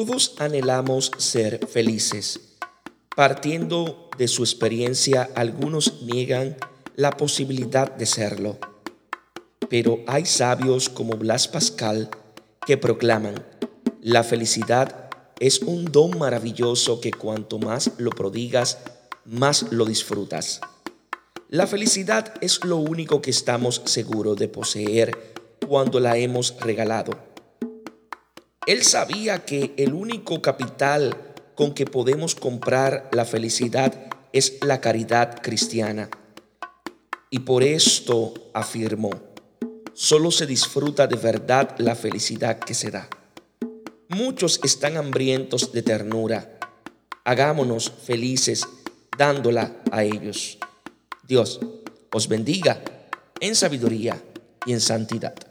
Todos anhelamos ser felices. Partiendo de su experiencia, algunos niegan la posibilidad de serlo. Pero hay sabios como Blas Pascal que proclaman, la felicidad es un don maravilloso que cuanto más lo prodigas, más lo disfrutas. La felicidad es lo único que estamos seguros de poseer cuando la hemos regalado. Él sabía que el único capital con que podemos comprar la felicidad es la caridad cristiana. Y por esto afirmó, solo se disfruta de verdad la felicidad que se da. Muchos están hambrientos de ternura. Hagámonos felices dándola a ellos. Dios os bendiga en sabiduría y en santidad.